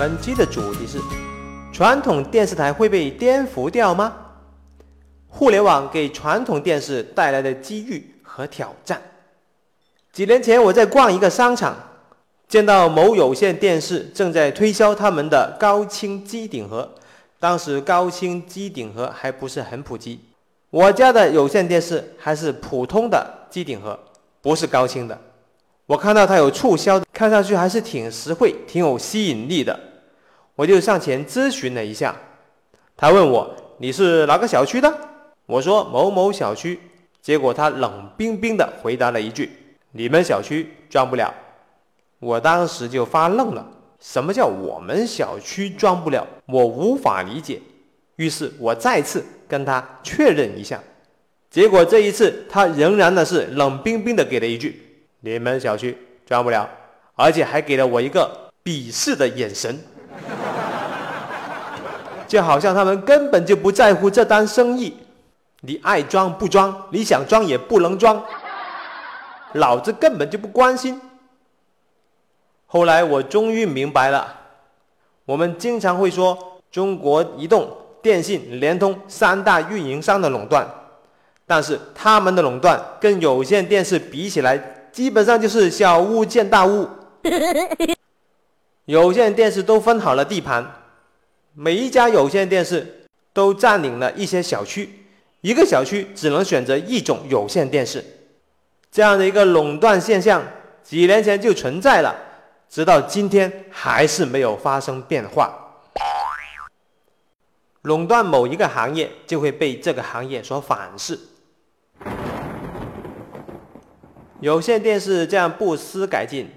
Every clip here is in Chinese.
本期的主题是：传统电视台会被颠覆掉吗？互联网给传统电视带来的机遇和挑战。几年前，我在逛一个商场，见到某有线电视正在推销他们的高清机顶盒。当时高清机顶盒还不是很普及，我家的有线电视还是普通的机顶盒，不是高清的。我看到它有促销，看上去还是挺实惠、挺有吸引力的，我就上前咨询了一下。他问我：“你是哪个小区的？”我说：“某某小区。”结果他冷冰冰地回答了一句：“你们小区装不了。”我当时就发愣了，什么叫我们小区装不了？我无法理解。于是我再次跟他确认一下，结果这一次他仍然的是冷冰冰的给了一句。你们小区装不了，而且还给了我一个鄙视的眼神，就好像他们根本就不在乎这单生意。你爱装不装，你想装也不能装，老子根本就不关心。后来我终于明白了，我们经常会说中国移动、电信、联通三大运营商的垄断，但是他们的垄断跟有线电视比起来。基本上就是小巫见大巫，有线电视都分好了地盘，每一家有线电视都占领了一些小区，一个小区只能选择一种有线电视，这样的一个垄断现象，几年前就存在了，直到今天还是没有发生变化。垄断某一个行业，就会被这个行业所反噬。有线电视这样不思改进，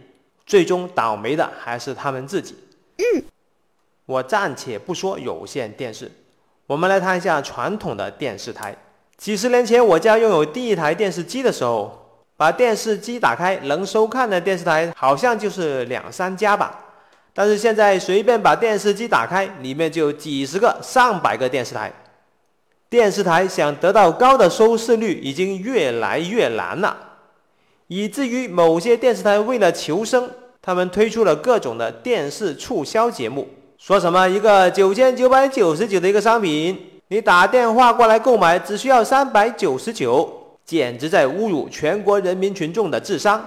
最终倒霉的还是他们自己。我暂且不说有线电视，我们来谈一下传统的电视台。几十年前，我家拥有第一台电视机的时候，把电视机打开，能收看的电视台好像就是两三家吧。但是现在，随便把电视机打开，里面就几十个、上百个电视台。电视台想得到高的收视率，已经越来越难了。以至于某些电视台为了求生，他们推出了各种的电视促销节目，说什么一个九千九百九十九的一个商品，你打电话过来购买只需要三百九十九，简直在侮辱全国人民群众的智商。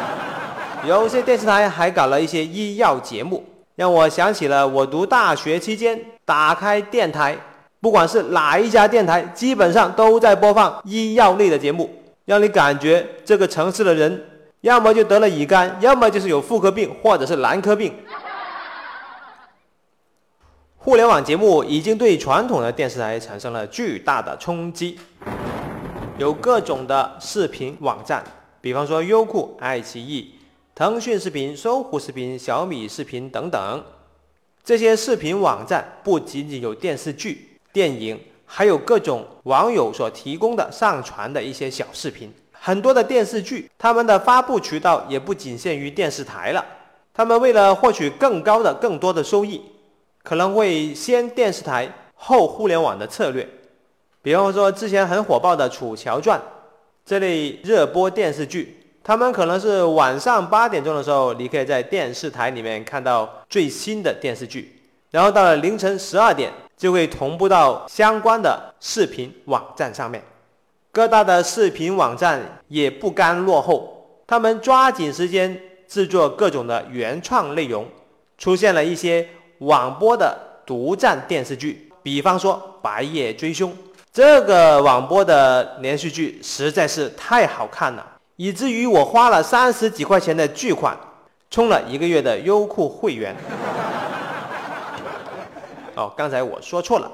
有些电视台还搞了一些医药节目，让我想起了我读大学期间打开电台，不管是哪一家电台，基本上都在播放医药类的节目。让你感觉这个城市的人，要么就得了乙肝，要么就是有妇科病，或者是男科病。互联网节目已经对传统的电视台产生了巨大的冲击，有各种的视频网站，比方说优酷、爱奇艺、腾讯视频、搜狐视频、小米视频等等。这些视频网站不仅仅有电视剧、电影。还有各种网友所提供的上传的一些小视频，很多的电视剧，他们的发布渠道也不仅限于电视台了。他们为了获取更高的、更多的收益，可能会先电视台后互联网的策略。比方说之前很火爆的《楚乔传》这类热播电视剧，他们可能是晚上八点钟的时候，你可以在电视台里面看到最新的电视剧，然后到了凌晨十二点。就会同步到相关的视频网站上面，各大的视频网站也不甘落后，他们抓紧时间制作各种的原创内容，出现了一些网播的独占电视剧，比方说《白夜追凶》这个网播的连续剧实在是太好看了，以至于我花了三十几块钱的巨款，充了一个月的优酷会员。哦，刚才我说错了，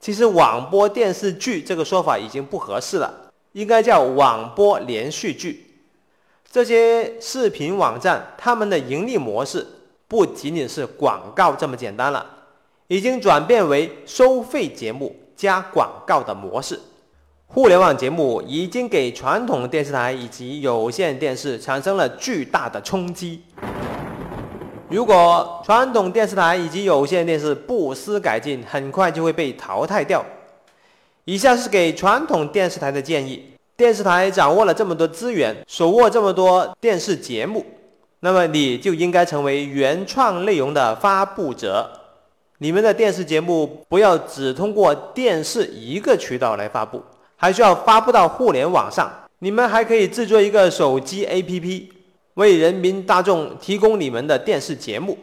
其实网播电视剧这个说法已经不合适了，应该叫网播连续剧。这些视频网站他们的盈利模式不仅仅是广告这么简单了，已经转变为收费节目加广告的模式。互联网节目已经给传统电视台以及有线电视产生了巨大的冲击。如果传统电视台以及有线电视不思改进，很快就会被淘汰掉。以下是给传统电视台的建议：电视台掌握了这么多资源，手握这么多电视节目，那么你就应该成为原创内容的发布者。你们的电视节目不要只通过电视一个渠道来发布，还需要发布到互联网上。你们还可以制作一个手机 APP，为人民大众提供你们的电视节目。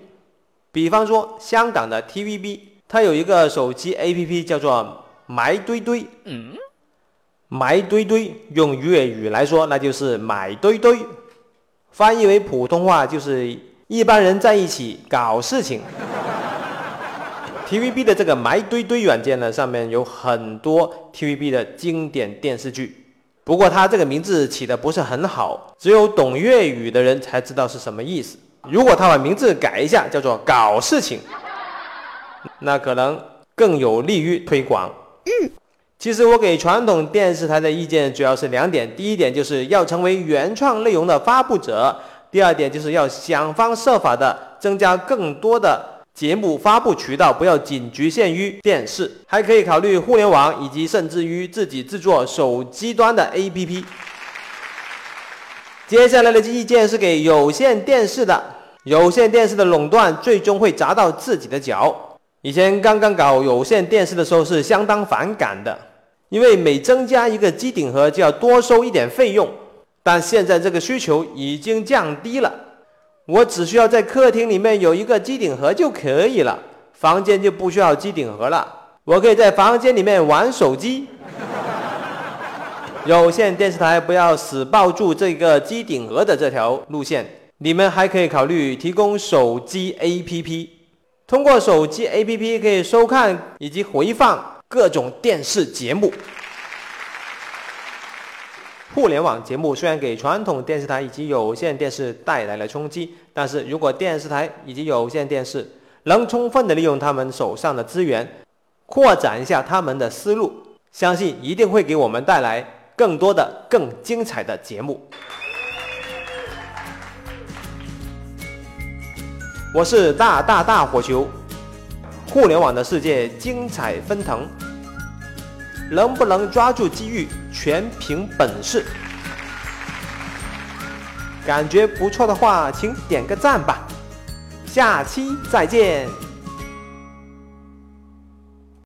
比方说，香港的 TVB，它有一个手机 APP 叫做“埋堆堆”。嗯，埋堆堆用粤语来说，那就是买堆堆。翻译为普通话就是一般人在一起搞事情。TVB 的这个埋堆堆软件呢，上面有很多 TVB 的经典电视剧。不过它这个名字起的不是很好，只有懂粤语的人才知道是什么意思。如果他把名字改一下，叫做搞事情，那可能更有利于推广。嗯，其实我给传统电视台的意见主要是两点：第一点就是要成为原创内容的发布者；第二点就是要想方设法的增加更多的。节目发布渠道不要仅局限于电视，还可以考虑互联网，以及甚至于自己制作手机端的 APP。接下来的意见是给有线电视的，有线电视的垄断最终会砸到自己的脚。以前刚刚搞有线电视的时候是相当反感的，因为每增加一个机顶盒就要多收一点费用，但现在这个需求已经降低了。我只需要在客厅里面有一个机顶盒就可以了，房间就不需要机顶盒了。我可以在房间里面玩手机。有线电视台不要死抱住这个机顶盒的这条路线，你们还可以考虑提供手机 APP，通过手机 APP 可以收看以及回放各种电视节目。互联网节目虽然给传统电视台以及有线电视带来了冲击，但是如果电视台以及有线电视能充分的利用他们手上的资源，扩展一下他们的思路，相信一定会给我们带来更多的、更精彩的节目。我是大大大火球，互联网的世界精彩纷腾。能不能抓住机遇，全凭本事。感觉不错的话，请点个赞吧。下期再见。